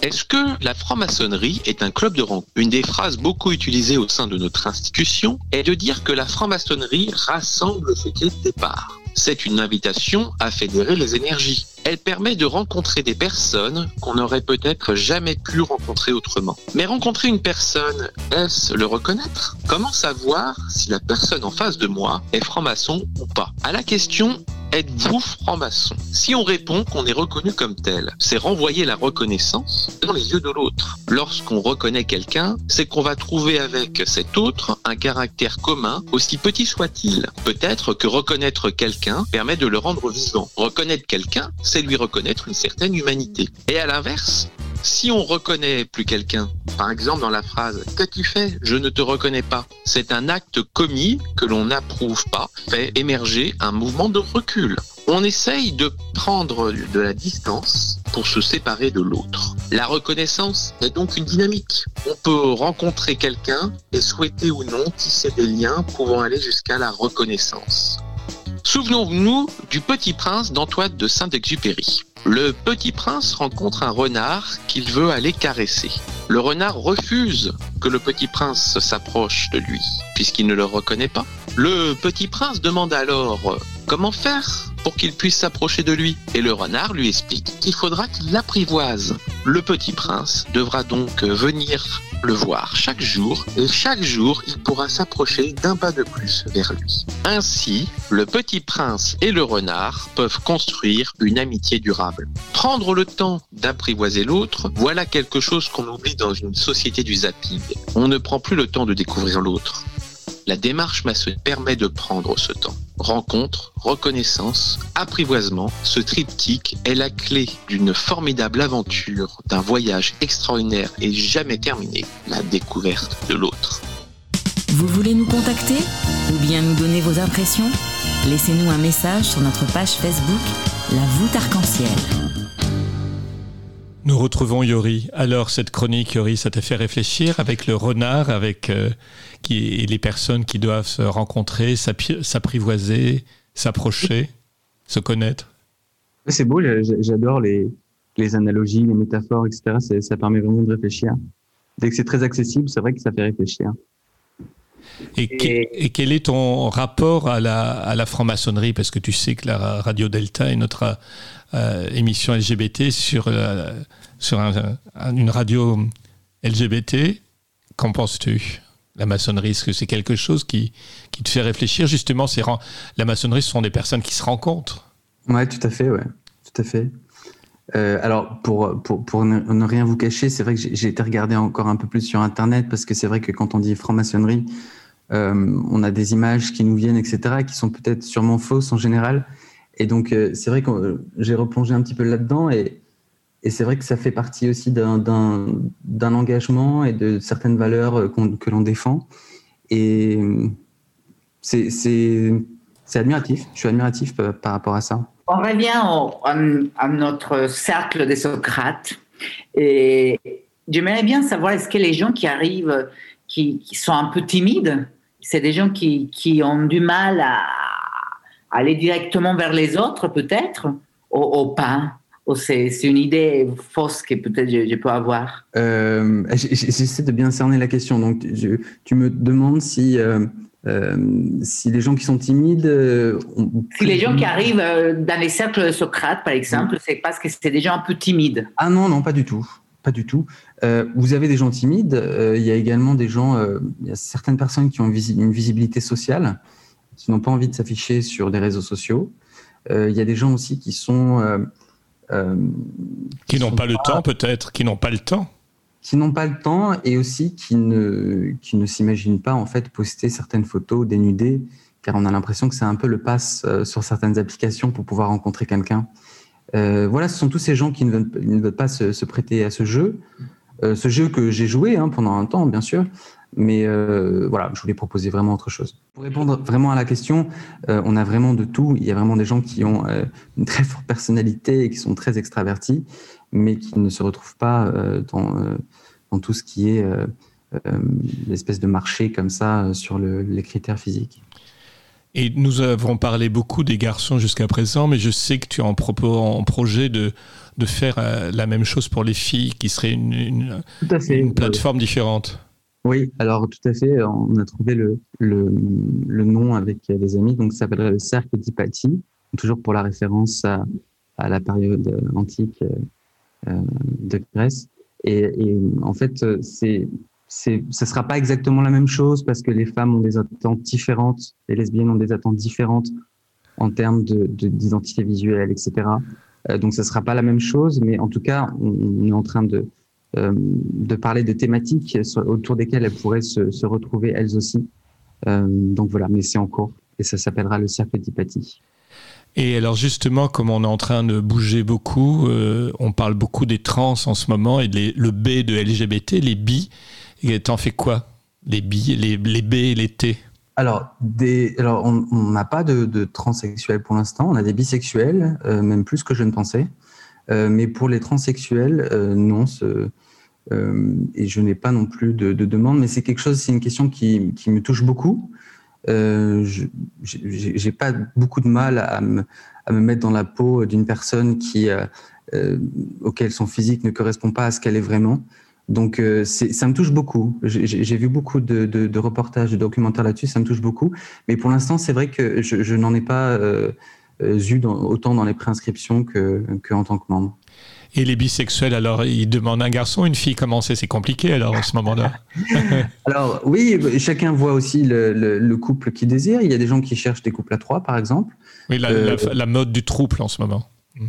Est-ce que la franc-maçonnerie est un club de rencontre Une des phrases beaucoup utilisées au sein de notre institution est de dire que la franc-maçonnerie rassemble ce qu'elle sépare. C'est une invitation à fédérer les énergies. Elle permet de rencontrer des personnes qu'on n'aurait peut-être jamais pu rencontrer autrement. Mais rencontrer une personne, est-ce le reconnaître? Comment savoir si la personne en face de moi est franc-maçon ou pas? À la question Êtes-vous franc-maçon? Si on répond qu'on est reconnu comme tel, c'est renvoyer la reconnaissance dans les yeux de l'autre. Lorsqu'on reconnaît quelqu'un, c'est qu'on va trouver avec cet autre un caractère commun, aussi petit soit-il. Peut-être que reconnaître quelqu'un permet de le rendre vivant. Reconnaître quelqu'un, c'est lui reconnaître une certaine humanité. Et à l'inverse, si on reconnaît plus quelqu'un, par exemple dans la phrase Qu'as-tu fait Je ne te reconnais pas, c'est un acte commis que l'on n'approuve pas, fait émerger un mouvement de recul. On essaye de prendre de la distance pour se séparer de l'autre. La reconnaissance est donc une dynamique. On peut rencontrer quelqu'un et souhaiter ou non tisser des liens pouvant aller jusqu'à la reconnaissance. Souvenons-nous du Petit Prince d'Antoine de Saint-Exupéry. Le Petit Prince rencontre un renard qu'il veut aller caresser. Le renard refuse que le Petit Prince s'approche de lui, puisqu'il ne le reconnaît pas. Le Petit Prince demande alors comment faire pour qu'il puisse s'approcher de lui. Et le renard lui explique qu'il faudra qu'il l'apprivoise. Le Petit Prince devra donc venir le voir chaque jour, et chaque jour il pourra s'approcher d'un pas de plus vers lui. Ainsi, le Petit Prince et le renard peuvent construire une amitié durable. Prendre le temps d'apprivoiser l'autre, voilà quelque chose qu'on oublie dans une société du zapping. On ne prend plus le temps de découvrir l'autre. La démarche maçonnique permet de prendre ce temps. Rencontre, reconnaissance, apprivoisement, ce triptyque est la clé d'une formidable aventure, d'un voyage extraordinaire et jamais terminé, la découverte de l'autre. Vous voulez nous contacter ou bien nous donner vos impressions? Laissez-nous un message sur notre page Facebook La voûte arc-en-ciel. Nous retrouvons Yori. Alors, cette chronique, Yori, ça t'a fait réfléchir avec le renard, avec euh, qui, et les personnes qui doivent se rencontrer, s'apprivoiser, s'approcher, se connaître. C'est beau, j'a- j'a- j'adore les, les analogies, les métaphores, etc. Ça permet vraiment de réfléchir. Dès que c'est très accessible, c'est vrai que ça fait réfléchir. Et, que- et quel est ton rapport à la, à la franc-maçonnerie? Parce que tu sais que la Radio Delta est notre euh, émission LGBT sur, la- sur un- un- une radio LGBT. Qu'en penses-tu? La maçonnerie, est-ce que c'est quelque chose qui, qui te fait réfléchir Justement, c'est la maçonnerie, ce sont des personnes qui se rencontrent. Ouais, tout à fait, ouais, tout à fait. Euh, alors, pour, pour, pour ne, rien vous cacher, c'est vrai que j'ai été regarder encore un peu plus sur Internet parce que c'est vrai que quand on dit franc-maçonnerie, euh, on a des images qui nous viennent, etc., qui sont peut-être sûrement fausses en général. Et donc, euh, c'est vrai que j'ai replongé un petit peu là-dedans et, et c'est vrai que ça fait partie aussi d'un- engagement et de certaines valeurs euh, que l'on défend. Et euh, c'est admiratif. Je suis admiratif par, par rapport à ça. On revient à, notre cercle de Socrate. Et j'aimerais bien savoir, est-ce que les gens qui arrivent, qui, sont un peu timides, c'est des gens qui, ont du mal à, aller directement vers les autres, peut-être, au, pain? C'est une idée fausse que peut-être je, peux avoir euh, J'essaie de bien cerner la question. Donc, tu me demandes si, euh, euh, si les gens qui sont timides. si les gens qui arrivent dans les cercles de Socrate, par exemple, c'est parce que c'est des gens un peu timides. Ah non, non, pas du tout. Pas du tout. vous avez des gens timides. il y a également des gens. il y a certaines personnes qui ont une visibilité sociale, qui n'ont pas envie de s'afficher sur des réseaux sociaux. il y a des gens aussi qui sont qui n'ont pas, le temps peut-être, qui n'ont pas le temps. Qui n'ont pas le temps et aussi qui ne, qui ne s'imaginent pas en fait poster certaines photos dénudées, car on a l'impression que c'est un peu le pass euh, sur certaines applications pour pouvoir rencontrer quelqu'un. Euh, voilà, ce sont tous ces gens qui ne veulent, ne veulent pas se, prêter à ce jeu, ce jeu que j'ai joué hein, pendant un temps, bien sûr, mais euh, voilà, je voulais proposer vraiment autre chose. Pour répondre vraiment à la question, euh, on a vraiment de tout. Il y a vraiment des gens qui ont euh, une très forte personnalité et qui sont très extravertis, mais qui ne se retrouvent pas dans, dans tout ce qui est l'espèce de marché comme ça sur les critères physiques. Et nous avons parlé beaucoup des garçons jusqu'à présent, mais je sais que tu as en, propos, en projet de, de faire la même chose pour les filles, qui serait une, une, une plateforme différente. Oui, alors tout à fait. On a trouvé le, le, le nom avec des amis, donc ça s'appellerait le cercle d'Hypatie, toujours pour la référence à, à la période antique euh, de Grèce. Et, en fait, c'est, c'est, ça sera pas exactement la même chose parce que les femmes ont des attentes différentes, les lesbiennes ont des attentes différentes en termes de, d'identité visuelle, etc. Euh, donc, ça sera pas la même chose, mais en tout cas, on est en train de, de parler de thématiques autour desquelles elles pourraient se, retrouver elles aussi. Euh, donc voilà, mais c'est en cours et ça s'appellera le cercle d'hypathie. Et alors justement, comme on est en train de bouger beaucoup, euh, on parle beaucoup des trans en ce moment et le B de LGBT, les bi. T'en fais quoi Les bi, les, les B et les T? Alors, des, alors on n'a pas de, de, transsexuels pour l'instant, on a des bisexuels, même plus que je ne pensais. Euh, mais pour les transsexuels, euh, non. Euh, et je n'ai pas non plus de, demande, mais c'est quelque chose, c'est une question qui, me touche beaucoup. je n'ai pas beaucoup de mal à me, mettre dans la peau d'une personne qui, auquel son physique ne correspond pas à ce qu'elle est vraiment. Donc, ça me touche beaucoup. J'ai vu beaucoup de, reportages, de documentaires là-dessus, ça me touche beaucoup. Mais pour l'instant, c'est vrai que je n'en ai pas eu dans, autant dans les préinscriptions que, que en tant que membre. Et les bisexuels, alors, ils demandent un garçon, une fille, comment c'est? C'est compliqué alors à ce moment-là Alors oui, chacun voit aussi le, le, couple qu'il désire. Il y a des gens qui cherchent des couples à trois, par exemple. Oui, la, la, euh, mode du trouble en ce moment.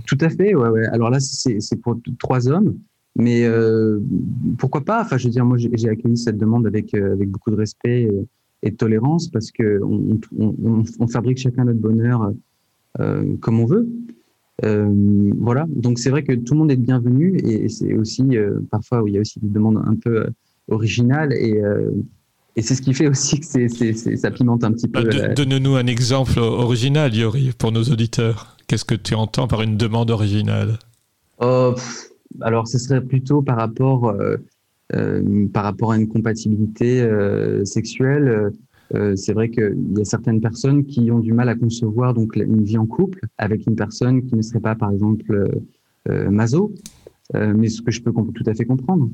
Tout à fait, ouais, ouais. Alors là, c'est pour trois hommes. Mais euh, pourquoi pas? Enfin, je veux dire, moi, j'ai accueilli cette demande avec, euh, avec beaucoup de respect et de tolérance parce que on, on, on fabrique chacun notre bonheur euh, comme on veut. Euh, voilà, donc c'est vrai que tout le monde est bienvenu et c'est aussi euh, parfois où il y a aussi des demandes un peu originales et, et c'est ce qui fait aussi que ça pimente un petit peu. Bah, donne-nous un exemple original, Yori, pour nos auditeurs. Qu'est-ce que tu entends par une demande originale? Oh, Alors, ce serait plutôt par rapport, par rapport à une compatibilité sexuelle. Euh, c'est vrai qu'il y a certaines personnes qui ont du mal à concevoir donc une vie en couple avec une personne qui ne serait pas, par exemple, euh, euh maso, euh, mais ce que je peux tout à fait comprendre.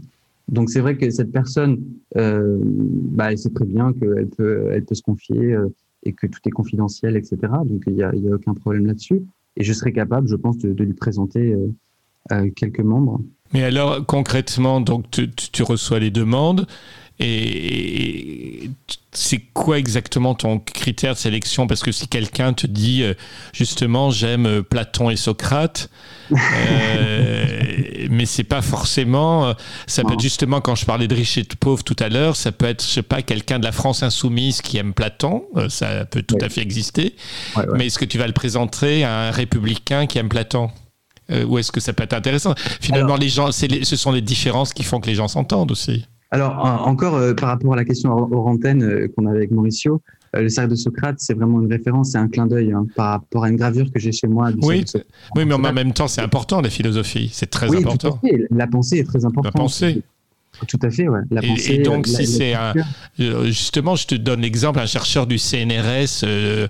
Donc c'est vrai que cette personne, bah, elle sait très bien qu'elle peut, se confier et que tout est confidentiel, etc. Donc il n'y a, aucun problème là-dessus. Et je serais capable, je pense, de lui présenter quelques membres. Mais alors concrètement, donc tu, tu reçois les demandes. Et c'est quoi exactement ton critère de sélection? Parce que si quelqu'un te dit euh, justement j'aime euh, Platon et Socrate, euh, mais c'est pas forcément. Ça peut être justement quand je parlais de riche et de pauvre tout à l'heure, ça peut être je sais pas quelqu'un de la France insoumise qui aime Platon, ça peut tout à fait exister. Mais est-ce que tu vas le présenter à un républicain qui aime Platon? Ou est-ce que ça peut être intéressant Finalement, les gens, ce sont les différences qui font que les gens s'entendent aussi. Alors, encore euh, par rapport à la question hors antenne euh, qu'on avait avec Mauricio, euh, le cercle de Socrate, c'est vraiment une référence, c'est un clin d'œil hein, par rapport à une gravure que j'ai chez moi. oui, oui, mais en même temps, c'est important la philosophie, c'est très oui, important. Tout à fait. La pensée est très importante. La pensée. Tout à fait, ouais. La et, pensée, et donc, si c'est justement, je te donne l'exemple, un chercheur du CNRS euh,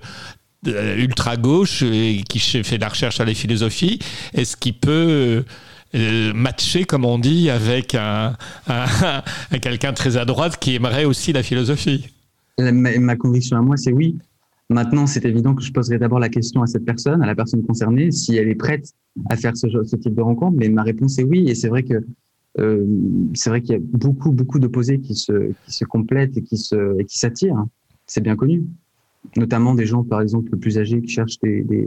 ultra gauche et qui fait de la recherche sur les philosophies, est-ce qu'il peut euh, matcher, comme on dit, avec un, quelqu'un très à droite qui aimerait aussi la philosophie? Ma, conviction à moi, c'est oui. Maintenant, c'est évident que je poserai d'abord la question à cette personne, à la personne concernée, si elle est prête à faire ce, type de rencontre. Mais ma réponse est oui. Et c'est vrai que euh, c'est vrai qu'il y a beaucoup, beaucoup d'opposés qui se, qui se complètent et qui s'attirent. C'est bien connu. Notamment des gens, par exemple, plus âgés qui cherchent des, des,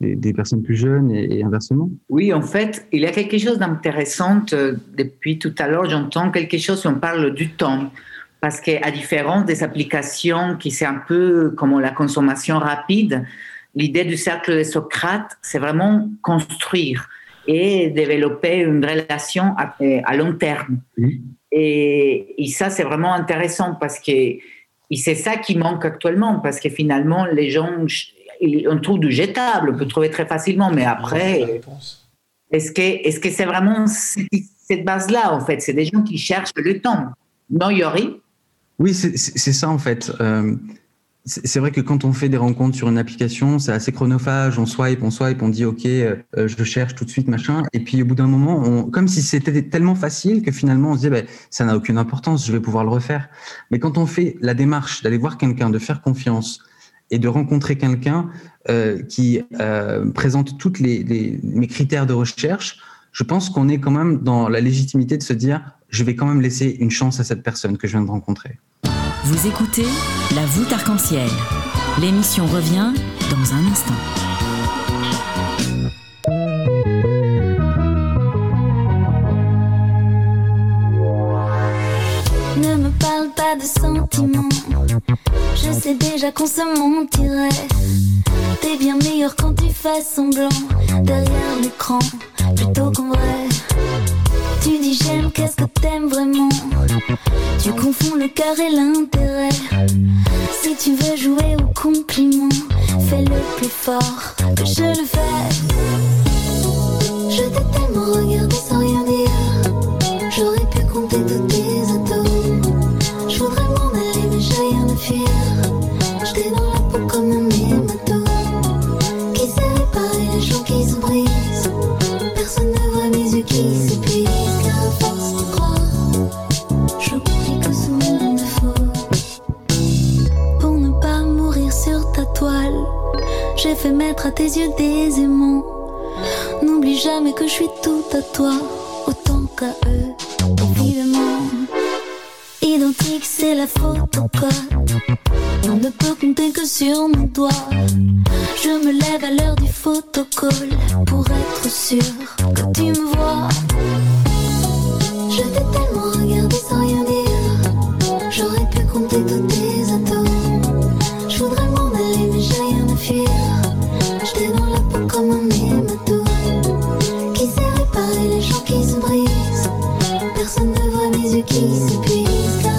des, personnes plus jeunes et, inversement. Oui, en fait, il y a quelque chose d'intéressant. Euh, depuis tout à l'heure, j'entends quelque chose, on parle du temps. Parce qu'à différence des applications qui c'est un peu comme la consommation rapide, l'idée du cercle de Socrate, c'est vraiment construire et développer une relation à, long terme. Et, ça, c'est vraiment intéressant parce que c'est ça qui manque actuellement, parce que finalement, les gens, on trouve du jetable, on peut trouver très facilement, mais après, est-ce que est-ce que c'est vraiment cette base-là, en fait? C'est des gens qui cherchent le temps. Non, Yori Oui, c'est ça, en fait. Euh, c'est vrai que quand on fait des rencontres sur une application, c'est assez chronophage. On swipe, on swipe, on dit OK, euh, je cherche tout de suite machin. Et puis au bout d'un moment, comme si c'était tellement facile que finalement on se dit bah, ça n'a aucune importance, je vais pouvoir le refaire. Mais quand on fait la démarche d'aller voir quelqu'un, de faire confiance et de rencontrer quelqu'un euh, qui euh, présente toutes les, mes critères de recherche, je pense qu'on est quand même dans la légitimité de se dire je vais quand même laisser une chance à cette personne que je viens de rencontrer. Vous écoutez La voûte arc-en-ciel. L'émission revient dans un instant. Ne me parle pas de sentiments. Je sais déjà qu'on se mentirait. T'es bien meilleur quand tu fais semblant derrière l'écran plutôt qu'en vrai. Qu'est-ce que t'aimes vraiment Tu confonds le cœur et l'intérêt. Si tu veux jouer au compliment, fais le plus fort que je le fais. Je t'ai tellement regardé mettre à tes yeux des aimants. N'oublie jamais que je suis tout à toi, autant qu'à eux, évidemment. Identique, c'est la photocode. On ne peut compter que sur mon doigt. Je me lève à l'heure du photocall pour être sûr que tu me vois. Personne ne voit mes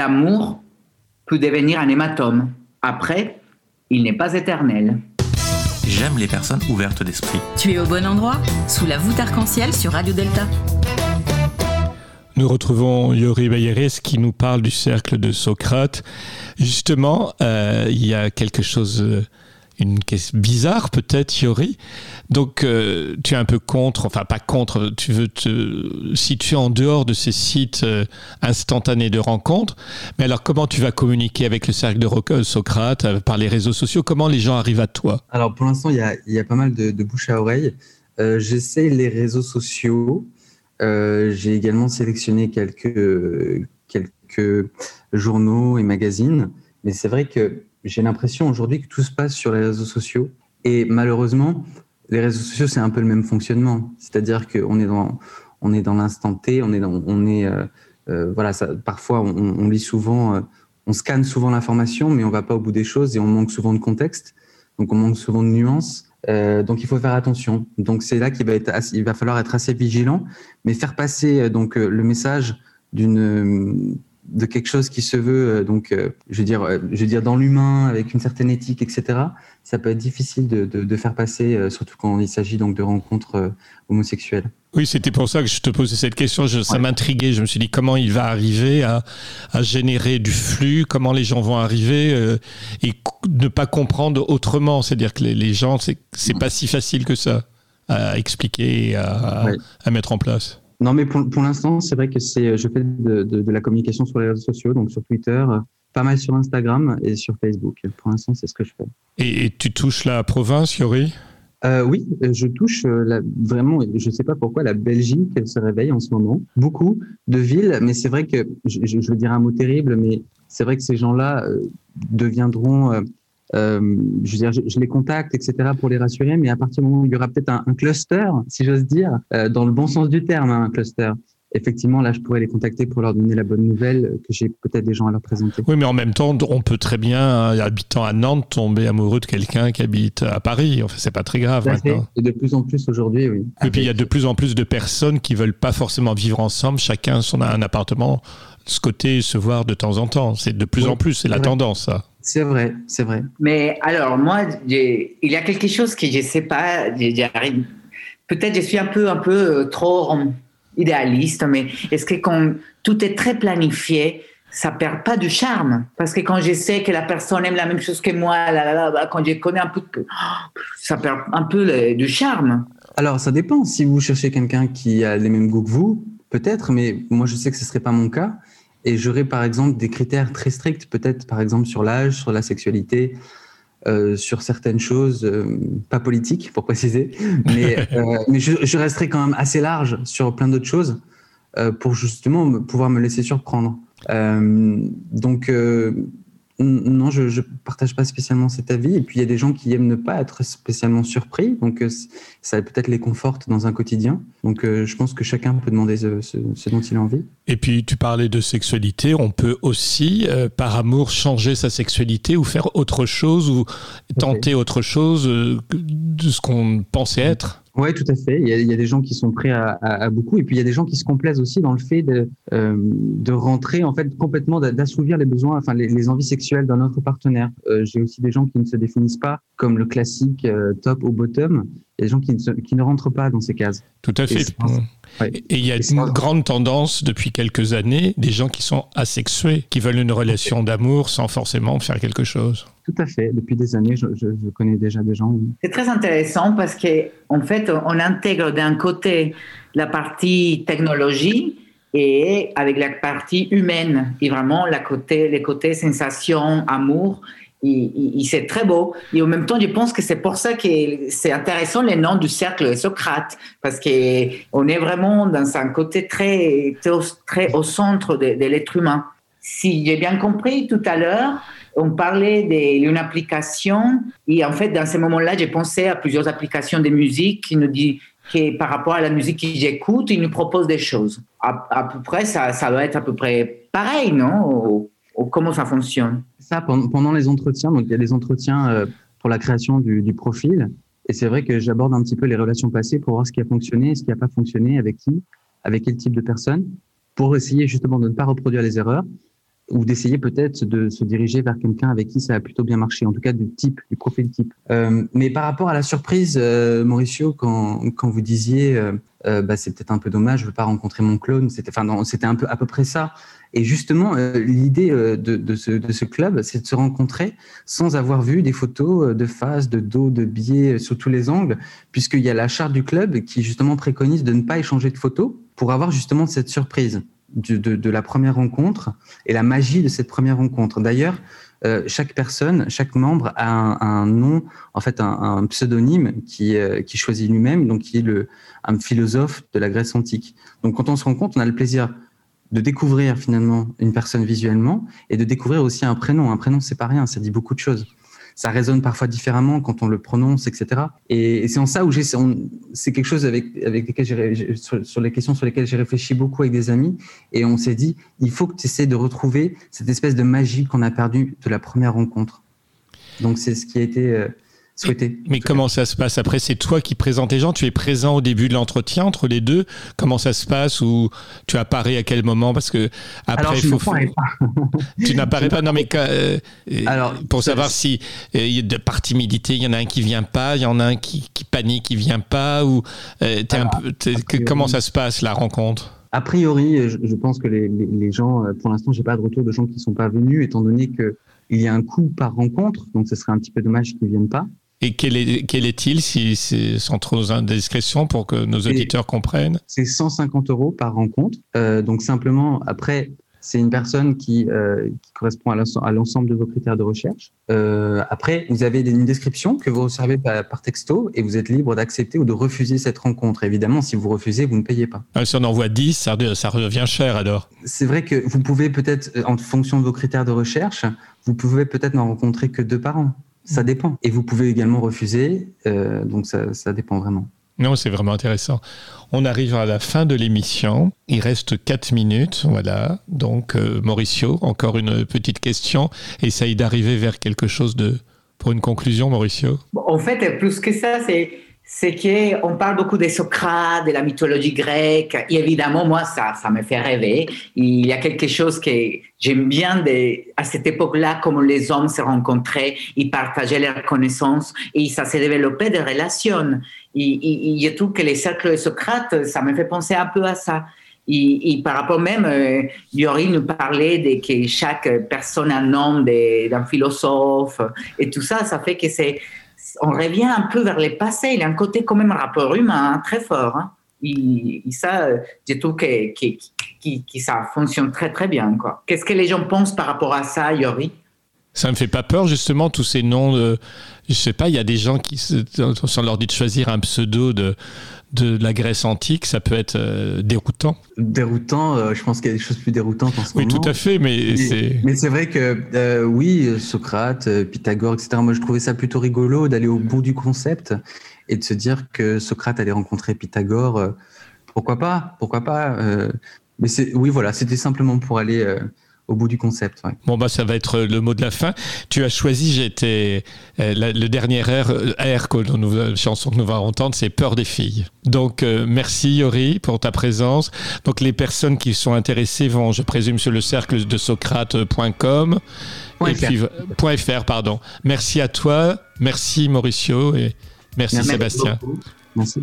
L'amour peut devenir un hématome. Après, il n'est pas éternel. J'aime les personnes ouvertes d'esprit. Tu es au bon endroit, sous la voûte arc-en-ciel sur Radio Delta. Nous retrouvons Yori Bayeres qui nous parle du cercle de Socrate. Justement, euh, il y a quelque chose, euh, une question bizarre peut-être, Yori. Donc, euh, tu es un peu contre, enfin pas contre, tu veux te situer en dehors de ces sites euh, instantanés de rencontres. Mais alors, comment tu vas communiquer avec le cercle de euh, Socrate par les réseaux sociaux? Comment les gens arrivent à toi? Alors pour l'instant, il y a, pas mal de, bouche à oreille. J'essaie les réseaux sociaux. J'ai également sélectionné quelques journaux et magazines. Mais c'est vrai que j'ai l'impression aujourd'hui que tout se passe sur les réseaux sociaux. Et malheureusement, les réseaux sociaux, c'est un peu le même fonctionnement. C'est-à-dire qu'on est dans, on est dans l'instant T, on est dans, on est, euh, euh, voilà, parfois on, lit souvent, euh, on scanne souvent l'information, mais on va pas au bout des choses et on manque souvent de contexte. Donc on manque souvent de nuances. Donc il faut faire attention. Donc c'est là qu'il va il va falloir être assez vigilant, mais faire passer donc le message d'une de quelque chose qui se veut euh, donc euh, je veux dire euh, je veux dire dans l'humain avec une certaine éthique etc. Ça peut être difficile de, de, de faire passer, surtout quand il s'agit donc de rencontres homosexuelles. Oui, c'était pour ça que je te posais cette question. Je- ça Ouais. m'intriguait. Je me suis dit comment il va arriver à, à générer du flux, comment les gens vont arriver euh, et ne pas comprendre autrement? C'est-à-dire que les, les gens, c'est pas si facile que ça à expliquer et à, Ouais. à mettre en place. Non, mais pour, pour l'instant, c'est vrai que c'est, je fais de, de, de la communication sur les réseaux sociaux, donc sur Twitter, euh, pas mal sur Instagram et sur Facebook. Pour l'instant, c'est ce que je fais. Et, et tu touches la province, Yori? Euh, oui, je touche euh, la, vraiment, je ne sais pas pourquoi, la Belgique se réveille en ce moment. Beaucoup de villes, mais c'est vrai que, je, veux dire un mot terrible, mais c'est vrai que ces gens-là deviendront, euh, je veux dire, je, je les contacte, etc., pour les rassurer, mais à partir du moment où il y aura peut-être un, un cluster, si j'ose dire, euh, dans le bon sens du terme, hein, un cluster. Effectivement, là, je pourrais les contacter pour leur donner la bonne nouvelle que j'ai peut-être des gens à leur présenter. Oui, mais en même temps, on peut très bien, euh, habitant à Nantes, tomber amoureux de quelqu'un qui habite à Paris. Enfin, c'est pas très grave Tout à fait. maintenant. Et de plus en plus aujourd'hui, oui. Et puis il y a de plus en plus de personnes qui veulent pas forcément vivre ensemble, chacun son un appartement, ce côté se voir de temps en temps. C'est de plus Oui, en plus, c'est la vrai. tendance ça. C'est vrai, c'est vrai. Mais alors, moi, il y a quelque chose que je ne sais pas, j'arrive- peut-être je suis un peu, un peu euh, trop idéaliste, mais est-ce que quand tout est très planifié, ça perd pas du charme? Parce que quand je sais que la personne aime la même chose que moi, là, là, là, bah, quand je connais un peu, que- ça perd un peu le- du charme. Alors, ça dépend. Si vous cherchez quelqu'un qui a les mêmes goûts que vous, peut-être, mais moi, je sais que ce ne serait pas mon cas. Et j'aurais, par exemple, des critères très stricts, peut-être, par exemple, sur l'âge, sur la sexualité, euh, sur certaines choses, euh, pas politiques, pour préciser. Mais, euh, mais je, je resterai quand même assez large sur plein d'autres choses pour justement me- pouvoir me laisser surprendre. Donc, non, je ne partage pas spécialement cet avis. Et puis, il y a des gens qui aiment ne pas être spécialement surpris. Donc, euh, ça peut-être les conforte dans un quotidien. Donc, euh, je pense que chacun peut demander ce, ce- ce dont il a envie. Et puis tu parlais de sexualité, on peut aussi, euh, par amour, changer sa sexualité ou faire autre chose ou tenter autre chose de ce qu'on pensait être. Oui, tout à fait. Il y, a, il y a des gens qui sont prêts à, à- à beaucoup, et puis il y a des gens qui se complaisent aussi dans le fait de, euh, de rentrer en fait complètement, d'a- d'assouvir les besoins, enfin les, les envies sexuelles d'un autre partenaire. Euh, J'ai aussi des gens qui ne se définissent pas comme le classique euh, top ou bottom. Il y a des gens qui ne, se- qui ne rentrent pas dans ces cases. Tout à fait. Et il y a une grande tendance depuis quelques années des gens qui sont asexués, qui veulent une relation d'amour sans forcément faire quelque chose. Tout à fait. Depuis des années, je, je- je connais déjà des gens. C'est très intéressant parce que en fait, on intègre d'un côté la partie technologie et avec la partie humaine et vraiment la côté, les côtés sensation, amour. Et c'est très beau. Et en même temps, je pense que c'est pour ça que c'est intéressant les noms du cercle Socrate, parce que on est vraiment dans un côté très, très, au, centre de, l'être humain. Si j'ai bien compris tout à l'heure, on parlait d'une application et en fait, dans ce moment-là, j'ai pensé à plusieurs applications de musique qui nous disent que par rapport à la musique que j'écoute, ils nous proposent des choses. À, peu près, ça, doit être à peu près pareil, non? Comment ça fonctionne? Ça, pendant, les entretiens, donc il y a des entretiens euh, pour la création du, profil. Et c'est vrai que j'aborde un petit peu les relations passées pour voir ce qui a fonctionné, ce qui n'a pas fonctionné, avec qui, avec quel type de personne. pour essayer justement de ne pas reproduire les erreurs ou d'essayer peut-être de se diriger vers quelqu'un avec qui ça a plutôt bien marché, en tout cas du type, du profil type. Euh, mais par rapport à la surprise, euh, Mauricio, quand, quand vous disiez, euh bah, c'est peut-être un peu dommage, je veux pas rencontrer mon clone, c'était, un peu à peu près ça. Et justement, euh, l'idée de, de, ce, club, c'est de se rencontrer sans avoir vu des photos de face, de dos, de biais sous tous les angles, puisqu'il y a la charte du club qui justement préconise de ne pas échanger de photos pour avoir justement cette surprise de, de, la première rencontre et la magie de cette première rencontre. D'ailleurs, euh, chaque personne, chaque membre a un, nom, en fait, un, pseudonyme qui, euh, qui choisit lui-même, donc qui est le, un philosophe de la Grèce antique. Donc, quand on se rencontre, on a le plaisir de découvrir finalement une personne visuellement et de découvrir aussi un prénom. Un prénom, c'est pas rien, ça dit beaucoup de choses ça résonne parfois différemment quand on le prononce, etc. Et, c'est en ça où j'ai, c'est quelque chose avec, sur, sur, les questions sur lesquelles j'ai réfléchi beaucoup avec des amis. Et on s'est dit, il faut que tu essaies de retrouver cette espèce de magie qu'on a perdue de la première rencontre. Donc c'est ce qui a été euh, souhaité. Mais comment ça se passe après? C'est toi qui présentes les gens? Tu es présent au début de l'entretien entre les deux? Comment ça se passe? Ou tu apparais à quel moment? Parce que après, Alors, je faut. pas. tu n'apparais pas? Non, mais euh, Alors, pour savoir si euh, de par timidité, il y en a un qui vient pas, il y en a un qui, qui panique, qui vient pas, ou euh, es Alors, un peu, que, comment ça se passe la rencontre? A priori, je, je pense que les, les, les, gens, pour l'instant, j'ai pas de retour de gens qui sont pas venus, étant donné que il y a un coût par rencontre, donc ce serait un petit peu dommage qu'ils viennent pas. Et quel est, quel est-il, si c'est sans trop indiscrétion, pour que nos auditeurs comprennent C'est 150 euros par rencontre. Euh, donc simplement, après, c'est une personne qui, euh, qui correspond à l'ensemble de vos critères de recherche. Euh, après, vous avez une description que vous recevez par, par texto et vous êtes libre d'accepter ou de refuser cette rencontre. Évidemment, si vous refusez, vous ne payez pas. Ah, si on envoie 10, ça, ça revient cher alors. C'est vrai que vous pouvez peut-être, en fonction de vos critères de recherche, vous pouvez peut-être n'en rencontrer que deux par an. Ça dépend. Et vous pouvez également refuser, euh, donc ça, ça, dépend vraiment. Non, c'est vraiment intéressant. On arrive à la fin de l'émission. Il reste 4 minutes. Voilà. Donc, euh, Mauricio, encore une petite question. Essaye d'arriver vers quelque chose de. Pour une conclusion, Mauricio En fait, plus que ça, c'est c'est qu'on parle beaucoup de Socrate, de la mythologie grecque. Et évidemment, moi, ça, ça me fait rêver. Il y a quelque chose que j'aime bien de, à cette époque-là, comme les hommes se rencontraient, ils partageaient leurs connaissances et ça s'est développé des relations. Et, et, et, je trouve que les cercles de Socrate, ça me fait penser un peu à ça. Et, et par rapport même, euh, Yori nous parlait de que chaque personne a un nom d'un philosophe et tout ça, ça fait que c'est on revient un peu vers le passé. Il y a un côté quand même rapport humain hein, très fort. Hein. Et, et, ça, je trouve que, que, que, ça fonctionne très très bien. Qu'est-ce que les gens pensent par rapport à ça, Yori? Ça me fait pas peur justement tous ces noms de, je sais pas, il y a des gens qui, on leur dit de choisir un pseudo de de la Grèce antique, ça peut être euh, déroutant. Déroutant, euh, je pense qu'il y a des choses plus déroutantes en ce oui, moment. Oui, tout à fait, mais c'est. Mais c'est vrai que euh, oui, Socrate, Pythagore, etc. Moi, je trouvais ça plutôt rigolo d'aller au bout du concept et de se dire que Socrate allait rencontrer Pythagore. pourquoi pas Pourquoi pas Mais c'est oui, voilà, c'était simplement pour aller au bout du concept. Ouais. Bon bah ça va être le mot de la fin. Tu as choisi, j'étais euh, le dernier air, air que nous, la chanson que nous allons entendre, c'est Peur des filles. Donc euh, merci Yori pour ta présence. Donc les personnes qui sont intéressées vont, je présume, sur le cercle de Socrate.com puis .fr pardon. Merci à toi, merci Mauricio et merci, merci Sébastien. Beaucoup. Merci.